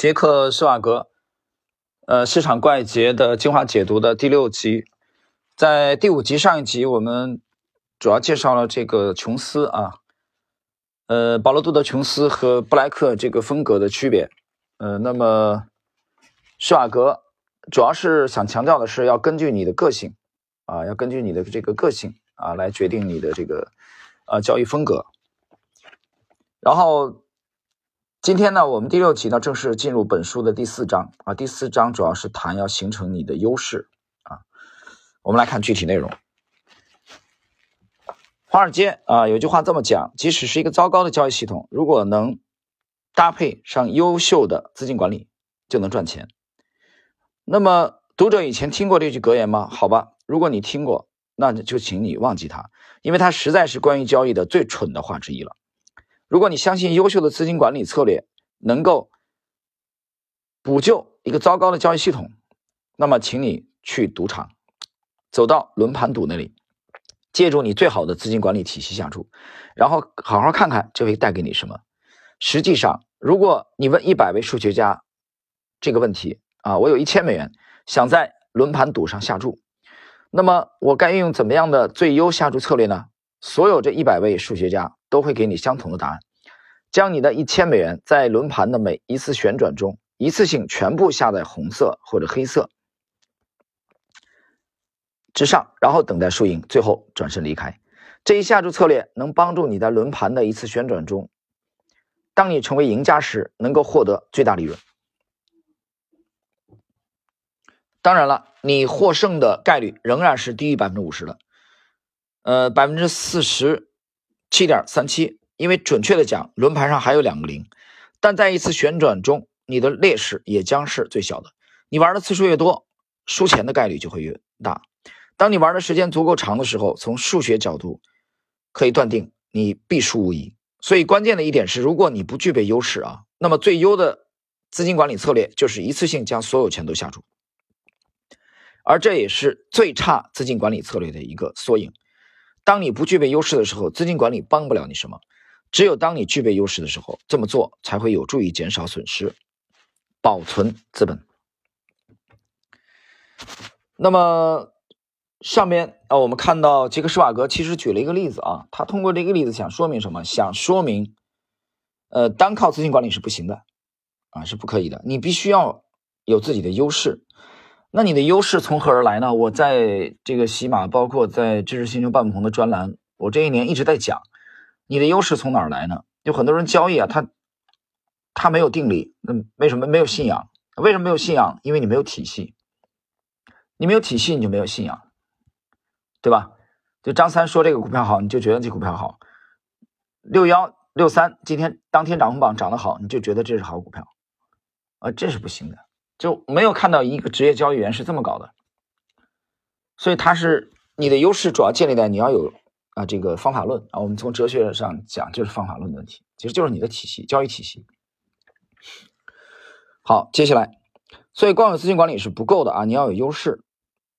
杰克施瓦格，呃，市场怪杰的精华解读的第六集，在第五集上一集，我们主要介绍了这个琼斯啊，呃，保罗·杜德·琼斯和布莱克这个风格的区别。呃，那么施瓦格主要是想强调的是，要根据你的个性啊，要根据你的这个个性啊，来决定你的这个呃交易风格。然后。今天呢，我们第六集呢正式进入本书的第四章啊。第四章主要是谈要形成你的优势啊。我们来看具体内容。华尔街啊，有句话这么讲：即使是一个糟糕的交易系统，如果能搭配上优秀的资金管理，就能赚钱。那么，读者以前听过这句格言吗？好吧，如果你听过，那就请你忘记它，因为它实在是关于交易的最蠢的话之一了。如果你相信优秀的资金管理策略能够补救一个糟糕的交易系统，那么请你去赌场，走到轮盘赌那里，借助你最好的资金管理体系下注，然后好好看看这会带给你什么。实际上，如果你问一百位数学家这个问题啊，我有一千美元想在轮盘赌上下注，那么我该运用怎么样的最优下注策略呢？所有这一百位数学家都会给你相同的答案：将你的一千美元在轮盘的每一次旋转中，一次性全部下在红色或者黑色之上，然后等待输赢，最后转身离开。这一下注策略能帮助你在轮盘的一次旋转中，当你成为赢家时，能够获得最大利润。当然了，你获胜的概率仍然是低于百分之五十的。呃，百分之四十七点三七，因为准确的讲，轮盘上还有两个零，但在一次旋转中，你的劣势也将是最小的。你玩的次数越多，输钱的概率就会越大。当你玩的时间足够长的时候，从数学角度可以断定你必输无疑。所以关键的一点是，如果你不具备优势啊，那么最优的资金管理策略就是一次性将所有钱都下注，而这也是最差资金管理策略的一个缩影。当你不具备优势的时候，资金管理帮不了你什么。只有当你具备优势的时候，这么做才会有助于减少损失，保存资本。那么上面啊，我们看到杰克施瓦格其实举了一个例子啊，他通过这个例子想说明什么？想说明，呃，单靠资金管理是不行的，啊，是不可以的。你必须要有自己的优势。那你的优势从何而来呢？我在这个喜马，包括在知识星球半不同的专栏，我这一年一直在讲，你的优势从哪儿来呢？有很多人交易啊，他他没有定力，那为什么没有信仰？为什么没有信仰？因为你没有体系，你没有体系，你就没有信仰，对吧？就张三说这个股票好，你就觉得这股票好；六幺六三今天当天涨红榜涨得好，你就觉得这是好股票，啊，这是不行的。就没有看到一个职业交易员是这么搞的，所以他是你的优势主要建立在你要有啊这个方法论啊，我们从哲学上讲就是方法论的问题，其实就是你的体系交易体系。好，接下来，所以光有资金管理是不够的啊，你要有优势。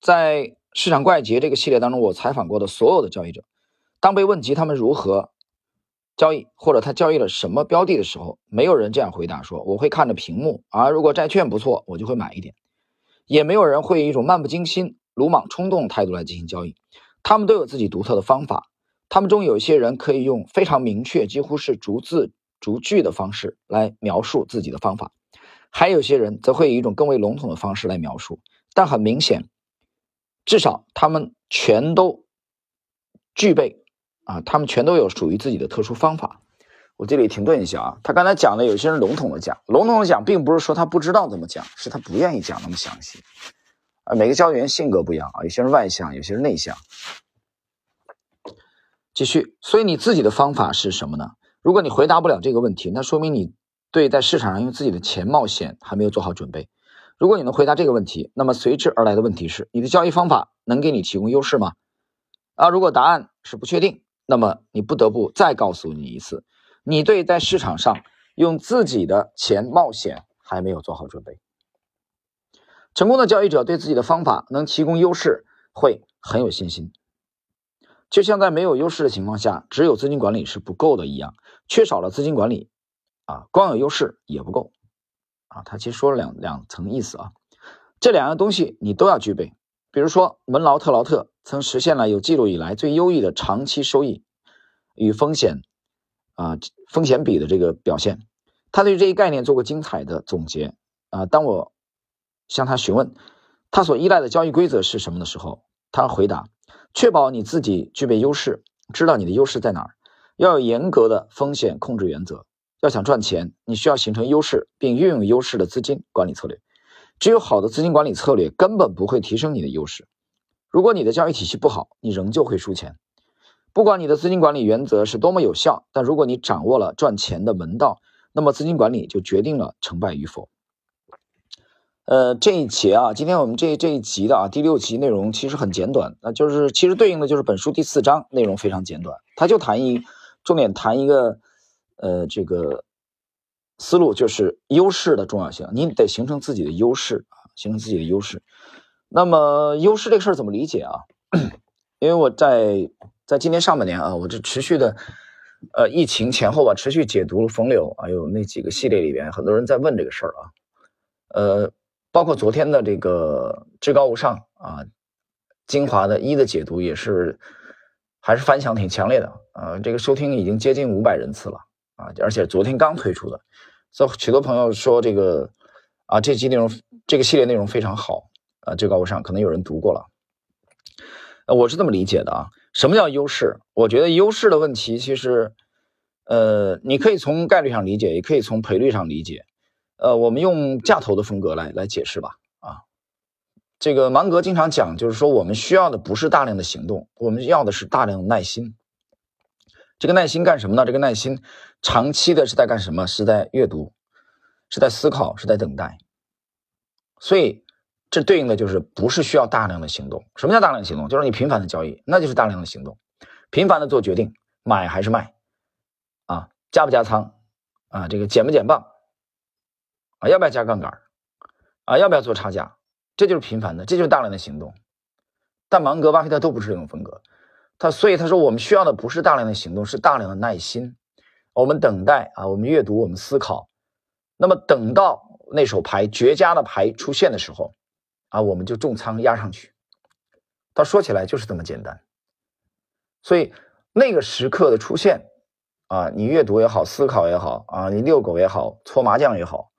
在市场怪杰这个系列当中，我采访过的所有的交易者，当被问及他们如何。交易或者他交易了什么标的的时候，没有人这样回答说我会看着屏幕啊，如果债券不错，我就会买一点。也没有人会以一种漫不经心、鲁莽冲动态度来进行交易。他们都有自己独特的方法。他们中有一些人可以用非常明确、几乎是逐字逐句的方式来描述自己的方法，还有些人则会以一种更为笼统的方式来描述。但很明显，至少他们全都具备。啊，他们全都有属于自己的特殊方法。我这里停顿一下啊，他刚才讲的有些人笼统的讲，笼统的讲，并不是说他不知道怎么讲，是他不愿意讲那么详细。啊，每个交易员性格不一样啊，有些人外向，有些人内向。继续，所以你自己的方法是什么呢？如果你回答不了这个问题，那说明你对在市场上用自己的钱冒险还没有做好准备。如果你能回答这个问题，那么随之而来的问题是，你的交易方法能给你提供优势吗？啊，如果答案是不确定。那么你不得不再告诉你一次，你对在市场上用自己的钱冒险还没有做好准备。成功的交易者对自己的方法能提供优势会很有信心，就像在没有优势的情况下，只有资金管理是不够的一样，缺少了资金管理，啊，光有优势也不够，啊，他其实说了两两层意思啊。这两样东西你都要具备。比如说，文劳特劳特曾实现了有记录以来最优异的长期收益与风险啊风险比的这个表现。他对这一概念做过精彩的总结啊。当我向他询问他所依赖的交易规则是什么的时候，他回答：确保你自己具备优势，知道你的优势在哪儿，要有严格的风险控制原则。要想赚钱，你需要形成优势并运用优势的资金管理策略。只有好的资金管理策略，根本不会提升你的优势。如果你的交易体系不好，你仍旧会输钱。不管你的资金管理原则是多么有效，但如果你掌握了赚钱的门道，那么资金管理就决定了成败与否。呃，这一节啊，今天我们这这一集的啊第六集内容其实很简短，那就是其实对应的就是本书第四章内容非常简短，他就谈一重点谈一个呃这个。思路就是优势的重要性，你得形成自己的优势啊，形成自己的优势。那么优势这个事儿怎么理解啊？因为我在在今年上半年啊，我这持续的呃疫情前后吧，持续解读了风流还有那几个系列里边，很多人在问这个事儿啊。呃，包括昨天的这个至高无上啊，精华的一的解读也是还是反响挺强烈的啊，这个收听已经接近五百人次了啊，而且昨天刚推出的。所以许多朋友说这个啊，这期内容这个系列内容非常好啊，至高无上，可能有人读过了。我是这么理解的啊，什么叫优势？我觉得优势的问题其实，呃，你可以从概率上理解，也可以从赔率上理解。呃，我们用价投的风格来来解释吧。啊，这个芒格经常讲，就是说我们需要的不是大量的行动，我们要的是大量的耐心。这个耐心干什么呢？这个耐心长期的是在干什么？是在阅读，是在思考，是在等待。所以这对应的就是不是需要大量的行动。什么叫大量行动？就是你频繁的交易，那就是大量的行动，频繁的做决定，买还是卖，啊，加不加仓，啊，这个减不减磅，啊，要不要加杠杆，啊，要不要做差价，这就是频繁的，这就是大量的行动。但芒格、巴菲特都不是这种风格。他所以他说，我们需要的不是大量的行动，是大量的耐心。我们等待啊，我们阅读，我们思考。那么等到那手牌绝佳的牌出现的时候，啊，我们就重仓压上去。他说起来就是这么简单。所以那个时刻的出现，啊，你阅读也好，思考也好，啊，你遛狗也好，搓麻将也好，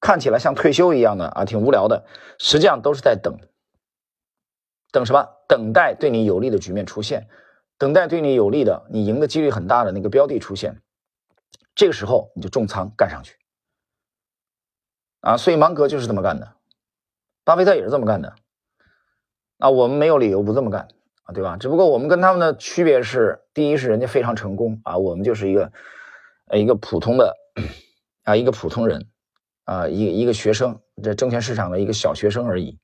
看起来像退休一样的啊，挺无聊的，实际上都是在等。等什么？等待对你有利的局面出现，等待对你有利的、你赢的几率很大的那个标的出现，这个时候你就重仓干上去啊！所以芒格就是这么干的，巴菲特也是这么干的。那我们没有理由不这么干啊，对吧？只不过我们跟他们的区别是：第一是人家非常成功啊，我们就是一个呃一个普通的啊一个普通人啊一一个学生，这证券市场的一个小学生而已。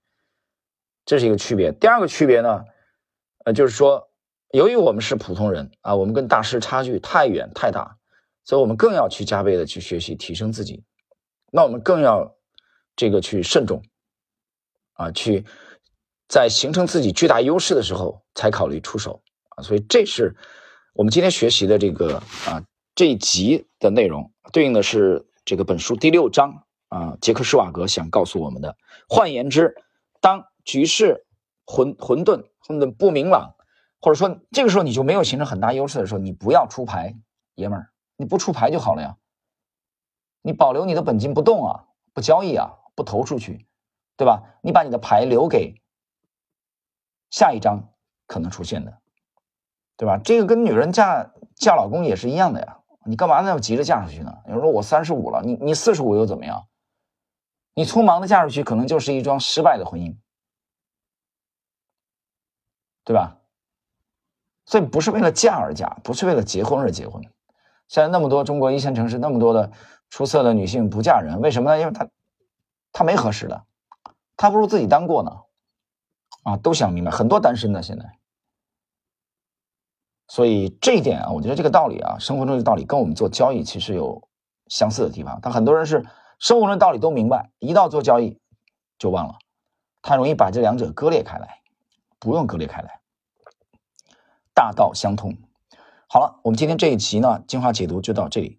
这是一个区别。第二个区别呢，呃，就是说，由于我们是普通人啊，我们跟大师差距太远太大，所以我们更要去加倍的去学习提升自己。那我们更要这个去慎重啊，去在形成自己巨大优势的时候才考虑出手啊。所以这是我们今天学习的这个啊这一集的内容，对应的是这个本书第六章啊，杰克施瓦格想告诉我们的。换言之，当局势混混沌混沌不明朗，或者说这个时候你就没有形成很大优势的时候，你不要出牌，爷们儿，你不出牌就好了呀。你保留你的本金不动啊，不交易啊，不投出去，对吧？你把你的牌留给下一张可能出现的，对吧？这个跟女人嫁嫁老公也是一样的呀。你干嘛那么急着嫁出去呢？有人说我三十五了，你你四十五又怎么样？你匆忙的嫁出去，可能就是一桩失败的婚姻。对吧？所以不是为了嫁而嫁，不是为了结婚而结婚。现在那么多中国一线城市那么多的出色的女性不嫁人，为什么呢？因为她她没合适的，她不如自己单过呢。啊，都想明白，很多单身的现在。所以这一点啊，我觉得这个道理啊，生活中的道理跟我们做交易其实有相似的地方。但很多人是生活中的道理都明白，一到做交易就忘了，他容易把这两者割裂开来。不用割裂开来，大道相通。好了，我们今天这一期呢，精华解读就到这里。